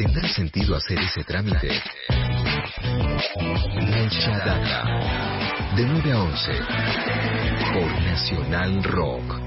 ¿Tendrá sentido hacer ese trámite? Mucha data. De 9 a 11. Por Nacional Rock.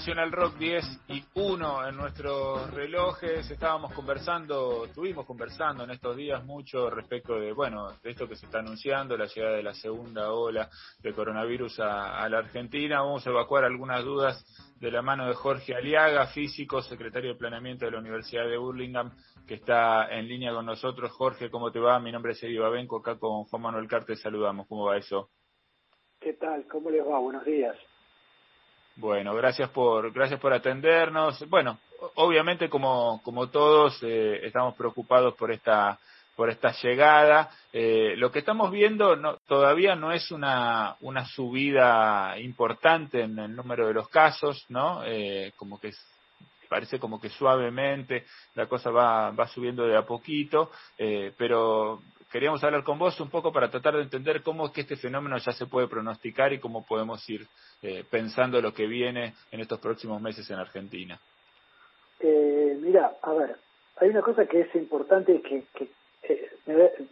Nacional Rock 10 y 1 en nuestros relojes. Estábamos conversando, estuvimos conversando en estos días mucho respecto de, bueno, de esto que se está anunciando, la llegada de la segunda ola de coronavirus a, la Argentina. Vamos a evacuar algunas dudas de la mano de Jorge Aliaga, físico, secretario de planeamiento de la Universidad de Burlingame, que está en línea con nosotros. Jorge, ¿cómo te va? Mi nombre es Eddie Babenco, acá con Juan Manuel Carte saludamos. ¿Cómo va eso? ¿Qué tal? ¿Cómo les va? Buenos días. Bueno, gracias por, gracias por atendernos. Bueno, obviamente como, como todos eh, estamos preocupados por esta, por esta llegada. Eh, lo que estamos viendo no, todavía no es una, una subida importante en el número de los casos, ¿no? Eh, como que parece como que suavemente la cosa va, va subiendo de a poquito, eh, pero queríamos hablar con vos un poco para tratar de entender cómo es que este fenómeno ya se puede pronosticar y cómo podemos ir eh, pensando lo que viene en estos próximos meses en Argentina. Eh, mira, a ver, hay una cosa que es importante que, que eh,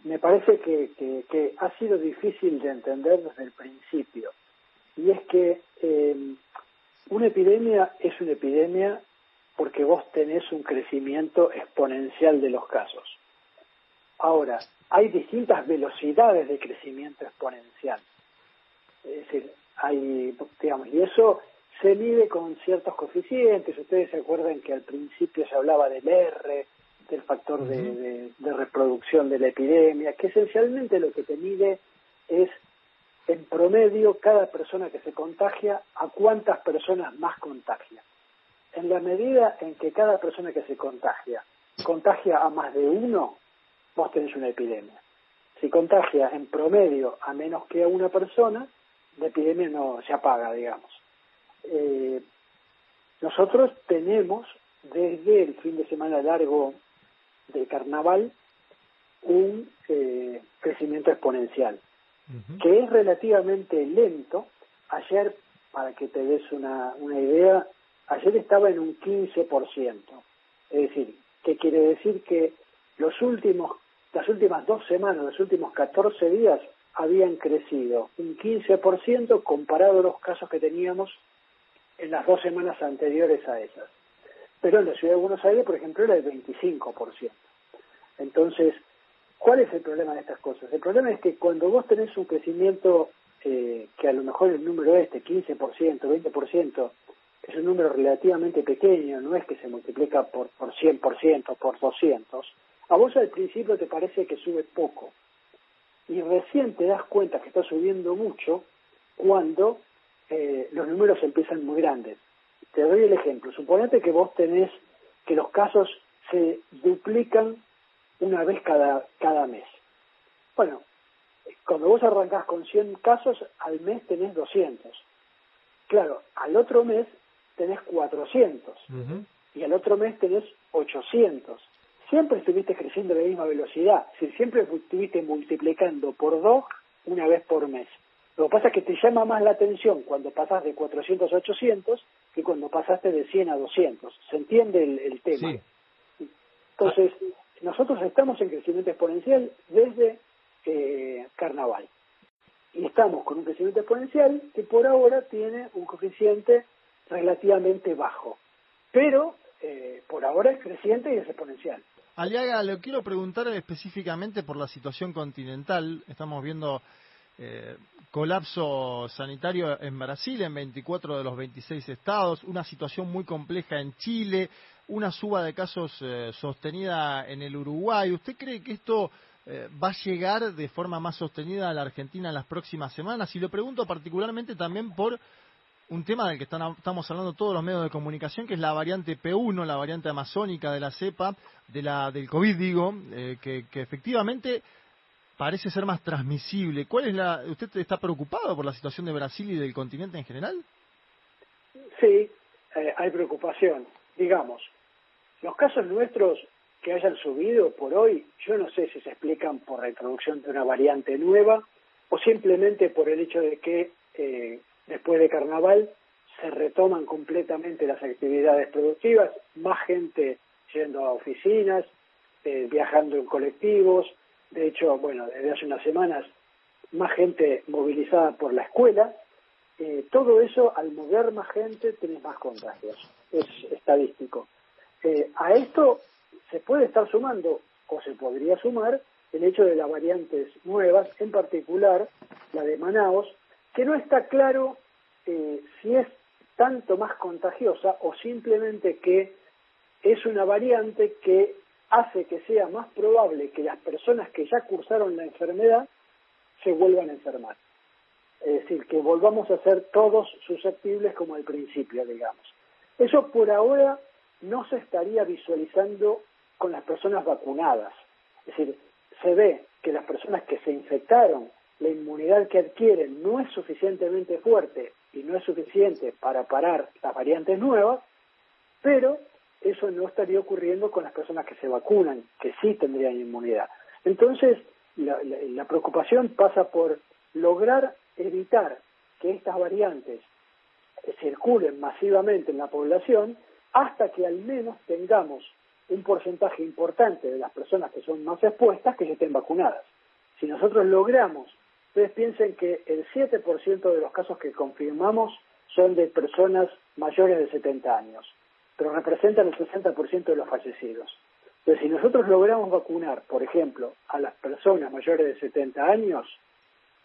me, parece que, que, ha sido difícil de entender desde el principio, y es que eh, una epidemia es una epidemia porque vos tenés un crecimiento exponencial de los casos. Ahora, hay distintas velocidades de crecimiento exponencial. Es decir, hay, digamos, y eso se mide con ciertos coeficientes. Ustedes se acuerdan que al principio se hablaba del R, del factor de, reproducción de la epidemia, que esencialmente lo que te mide es, en promedio, cada persona que se contagia, a cuántas personas más contagia. En la medida en que cada persona que se contagia contagia a más de uno, vos tenés una epidemia. Si contagia en promedio a menos que a una persona, la epidemia no se apaga, digamos. Eh, nosotros tenemos desde el fin de semana largo del carnaval un eh, crecimiento exponencial, que es relativamente lento. Ayer, para que te des una, una idea, ayer estaba en un 15%. Es decir, ¿qué quiere decir? Que los últimos las últimas dos semanas, los últimos 14 días, habían crecido un 15% comparado a los casos que teníamos en las dos semanas anteriores a esas. Pero en la ciudad de Buenos Aires, por ejemplo, era el 25%. Entonces, ¿cuál es el problema de estas cosas? El problema es que cuando vos tenés un crecimiento eh, que a lo mejor el número este, 15%, 20%, es un número relativamente pequeño, no es que se multiplica por, por 100%, por 200, a vos al principio te parece que sube poco y recién te das cuenta que está subiendo mucho cuando eh, los números empiezan muy grandes. Te doy el ejemplo. Suponete que vos tenés que los casos se duplican una vez cada, cada mes. Bueno, cuando vos arrancás con 100 casos, al mes tenés 200. Claro, al otro mes tenés 400. Y al otro mes tenés 800 siempre estuviste creciendo a la misma velocidad, si siempre estuviste multiplicando por dos una vez por mes. Lo que pasa es que te llama más la atención cuando pasas de 400 a 800 que cuando pasaste de 100 a 200. ¿Se entiende el, tema? Entonces, nosotros estamos en crecimiento exponencial desde eh, carnaval. Y estamos con un crecimiento exponencial que por ahora tiene un coeficiente relativamente bajo. Pero eh, por ahora es creciente y es exponencial. Aliaga, le quiero preguntar específicamente por la situación continental. Estamos viendo eh, colapso sanitario en Brasil, en 24 de los 26 estados, una situación muy compleja en Chile, una suba de casos eh, sostenida en el Uruguay. ¿Usted cree que esto eh, va a llegar de forma más sostenida a la Argentina en las próximas semanas? Y lo pregunto particularmente también por un tema del que estamos hablando todos los medios de comunicación, que es la variante P1, la variante amazónica de la cepa, de la, del COVID, digo, eh, que, efectivamente parece ser más transmisible. ¿Cuál es la, usted está preocupado por la situación de Brasil y del continente en general? Sí, eh, hay preocupación. Digamos, los casos nuestros que hayan subido por hoy, yo no sé si se explican por la introducción de una variante nueva o simplemente por el hecho de que eh, después de carnaval se retoman completamente las actividades productivas, más gente yendo a oficinas, eh, viajando en colectivos, de hecho, bueno, desde hace unas semanas, más gente movilizada por la escuela, eh, todo eso, al mover más gente, tenés más contagios, es estadístico. Eh, a esto se puede estar sumando, o se podría sumar, el hecho de las variantes nuevas, en particular la de Manaos, que no está claro eh, si es tanto más contagiosa o simplemente que es una variante que hace que sea más probable que las personas que ya cursaron la enfermedad se vuelvan a enfermar. Es decir, que volvamos a ser todos susceptibles como al principio, digamos. Eso por ahora no se estaría visualizando con las personas vacunadas. Es decir, se ve que las personas que se infectaron, la inmunidad que adquieren no es suficientemente fuerte y no es suficiente para parar las variantes nuevas, pero eso no estaría ocurriendo con las personas que se vacunan, que sí tendrían inmunidad. Entonces, la, preocupación pasa por lograr evitar que estas variantes circulen masivamente en la población hasta que al menos tengamos un porcentaje importante de las personas que son más expuestas que estén vacunadas. Si nosotros logramos, ustedes piensen que el 7% de los casos que confirmamos son de personas mayores de 70 años pero representan el 60% de los fallecidos. Entonces, si nosotros logramos vacunar, por ejemplo, a las personas mayores de 70 años,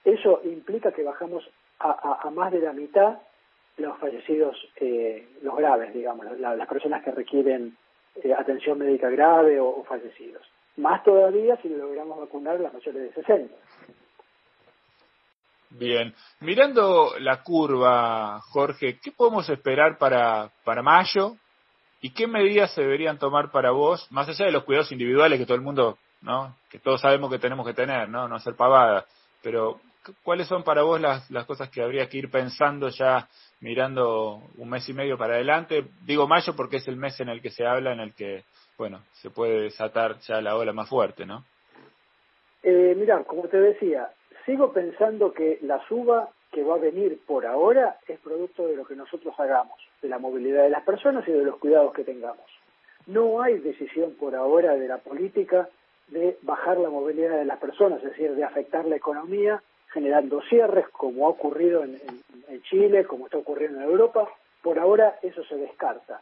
eso implica que bajamos a, más de la mitad los fallecidos, eh, los graves, digamos, las personas que requieren eh, atención médica grave o, o, fallecidos. Más todavía si logramos vacunar a las mayores de 60. Bien, mirando la curva, Jorge, ¿qué podemos esperar para, para mayo? ¿Y qué medidas se deberían tomar para vos, más allá de los cuidados individuales que todo el mundo, ¿no? Que todos sabemos que tenemos que tener, ¿no? No hacer pavada. Pero, ¿cuáles son para vos las, las cosas que habría que ir pensando ya mirando un mes y medio para adelante? Digo mayo porque es el mes en el que se habla, en el que, bueno, se puede desatar ya la ola más fuerte, ¿no? Eh, mira, como te decía, sigo pensando que la suba que va a venir por ahora es producto de lo que nosotros hagamos, de la movilidad de las personas y de los cuidados que tengamos. No hay decisión por ahora de la política de bajar la movilidad de las personas, es decir, de afectar la economía generando cierres, como ha ocurrido en, Chile, como está ocurriendo en Europa. Por ahora eso se descarta.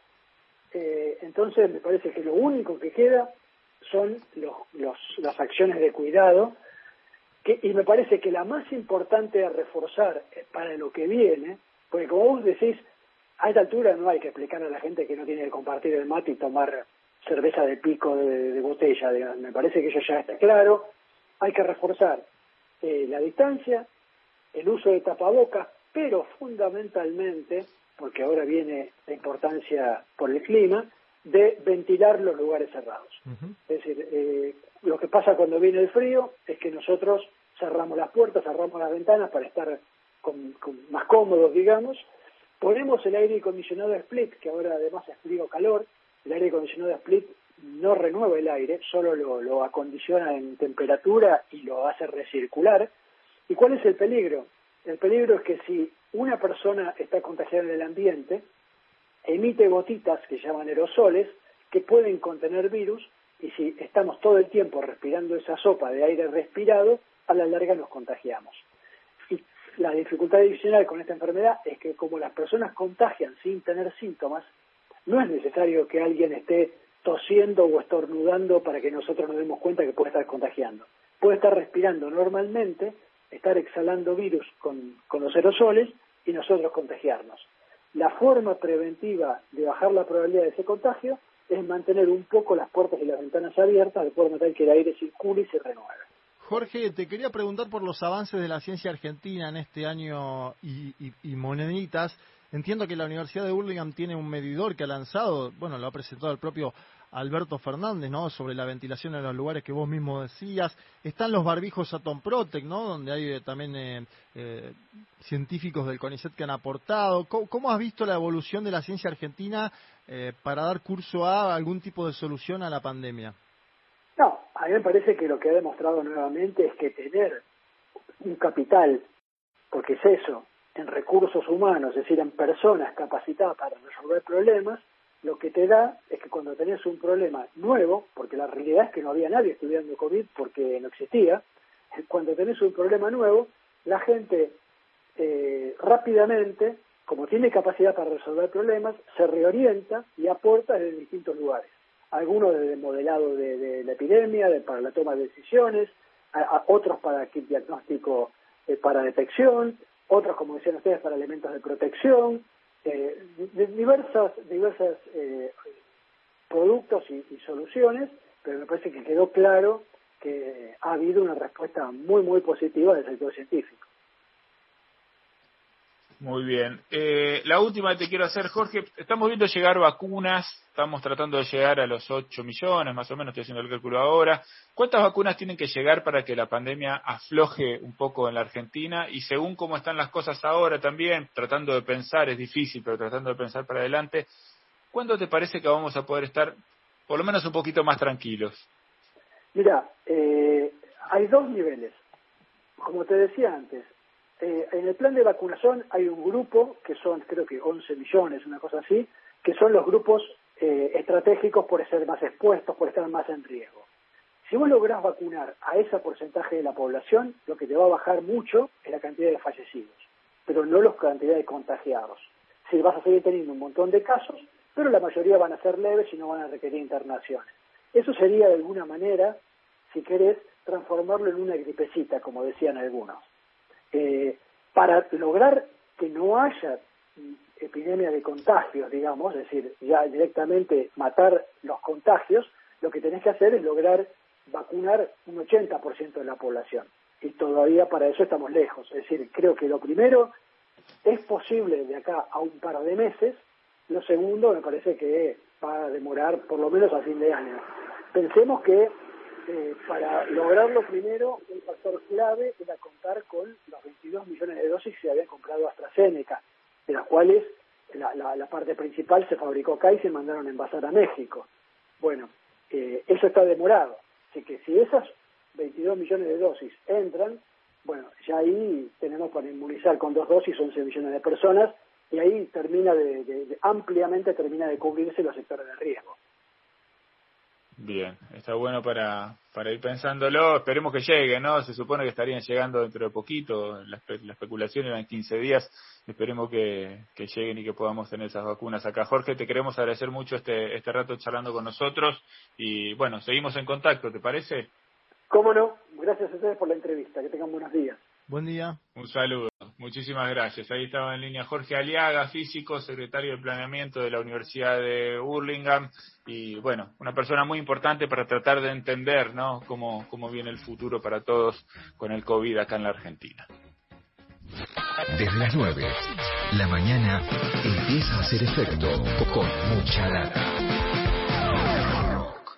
Eh, entonces me parece que lo único que queda son las acciones de cuidado y me parece que la más importante a reforzar eh, para lo que viene, porque como vos decís, a esta altura no hay que explicar a la gente que no tiene que compartir el mate y tomar cerveza de pico de, botella, me parece que eso ya está claro, hay que reforzar eh, la distancia, el uso de tapabocas, pero fundamentalmente, porque ahora viene la importancia por el clima, de ventilar los lugares cerrados. Es decir, eh, lo que pasa cuando viene el frío es que nosotros cerramos las puertas, cerramos las ventanas para estar más cómodos, digamos. Ponemos el aire acondicionado split, que ahora además es frío calor. El aire acondicionado split no renueva el aire, solo lo, lo acondiciona en temperatura y lo hace recircular. ¿Y cuál es el peligro? El peligro es que si una persona está contagiada en el ambiente, emite gotitas que llaman aerosoles, que pueden contener virus, y si estamos todo el tiempo respirando esa sopa de aire respirado, a la larga nos contagiamos. Y la dificultad adicional con esta enfermedad es que como las personas contagian sin tener síntomas, no es necesario que alguien esté tosiendo o estornudando para que nosotros nos demos cuenta que puede estar contagiando. Puede estar respirando normalmente, estar exhalando virus con, con los aerosoles y nosotros contagiarnos. La forma preventiva de bajar la probabilidad de ese contagio es mantener un poco las puertas y las ventanas abiertas de forma tal que el aire circule y se renueve. Jorge, te quería preguntar por los avances de la ciencia argentina en este año y, moneditas. Entiendo que la Universidad de Burlingame tiene un medidor que ha lanzado, bueno, lo ha presentado el propio Alberto Fernández, ¿no? Sobre la ventilación en los lugares que vos mismo decías. Están los barbijos Atom Protect, ¿no? Donde hay eh, también eh, eh, científicos del CONICET que han aportado. ¿Cómo, has visto la evolución de la ciencia argentina para dar curso a algún tipo de solución a la pandemia? A mí me parece que lo que ha demostrado nuevamente es que tener un capital, porque es eso, en recursos humanos, es decir, en personas capacitadas para resolver problemas, lo que te da es que cuando tenés un problema nuevo, porque la realidad es que no había nadie estudiando COVID porque no existía, cuando tenés un problema nuevo, la gente eh, rápidamente, como tiene capacidad para resolver problemas, se reorienta y aporta desde distintos lugares. Algunos desde el modelado de, la epidemia, de, para la toma de decisiones, otros para kit diagnóstico eh, para detección, otros, como decían ustedes, para elementos de protección, eh, diversas, diversas eh, productos y, soluciones, pero me parece que quedó claro que ha habido una respuesta muy, muy positiva del sector científico. Muy bien. Eh, la última que te quiero hacer, Jorge, estamos viendo llegar vacunas, estamos tratando de llegar a los 8 millones, más o menos, estoy haciendo el cálculo ahora. ¿Cuántas vacunas tienen que llegar para que la pandemia afloje un poco en la Argentina? Y según cómo están las cosas ahora también, tratando de pensar, es difícil, pero tratando de pensar para adelante, ¿cuándo te parece que vamos a poder estar por lo menos un poquito más tranquilos? Mira, eh, hay dos niveles. Como te decía antes, eh, en el plan de vacunación hay un grupo, que son creo que 11 millones, una cosa así, que son los grupos eh, estratégicos por ser más expuestos, por estar más en riesgo. Si vos lográs vacunar a ese porcentaje de la población, lo que te va a bajar mucho es la cantidad de fallecidos, pero no la cantidad de contagiados. Si vas a seguir teniendo un montón de casos, pero la mayoría van a ser leves y no van a requerir internaciones. Eso sería de alguna manera, si querés, transformarlo en una gripecita, como decían algunos. Eh, para lograr que no haya epidemia de contagios, digamos, es decir, ya directamente matar los contagios, lo que tenés que hacer es lograr vacunar un 80% de la población. Y todavía para eso estamos lejos. Es decir, creo que lo primero es posible de acá a un par de meses, lo segundo me parece que va a demorar por lo menos a fin de año. Pensemos que eh, para lograrlo primero, un factor clave era contar con los 22 millones de dosis que se habían comprado AstraZeneca, de las cuales la, la, parte principal se fabricó acá y se mandaron a envasar a México. Bueno, eh, eso está demorado. Así que si esas 22 millones de dosis entran, bueno, ya ahí tenemos para inmunizar con dos dosis 11 millones de personas y ahí termina de ampliamente termina de cubrirse los sectores de riesgo. Bien, está bueno para, para ir pensándolo. Esperemos que llegue, ¿no? Se supone que estarían llegando dentro de poquito. La, la especulación era en 15 días. Esperemos que, que, lleguen y que podamos tener esas vacunas acá. Jorge, te queremos agradecer mucho este, este rato charlando con nosotros. Y bueno, seguimos en contacto, ¿te parece? Cómo no. Gracias a ustedes por la entrevista. Que tengan buenos días. Buen día. Un saludo. Muchísimas gracias. Ahí estaba en línea Jorge Aliaga, físico, secretario de planeamiento de la Universidad de Burlingame y bueno, una persona muy importante para tratar de entender, ¿no? Cómo, cómo viene el futuro para todos con el COVID acá en la Argentina. Desde las 9, la mañana empieza a hacer efecto con mucha data.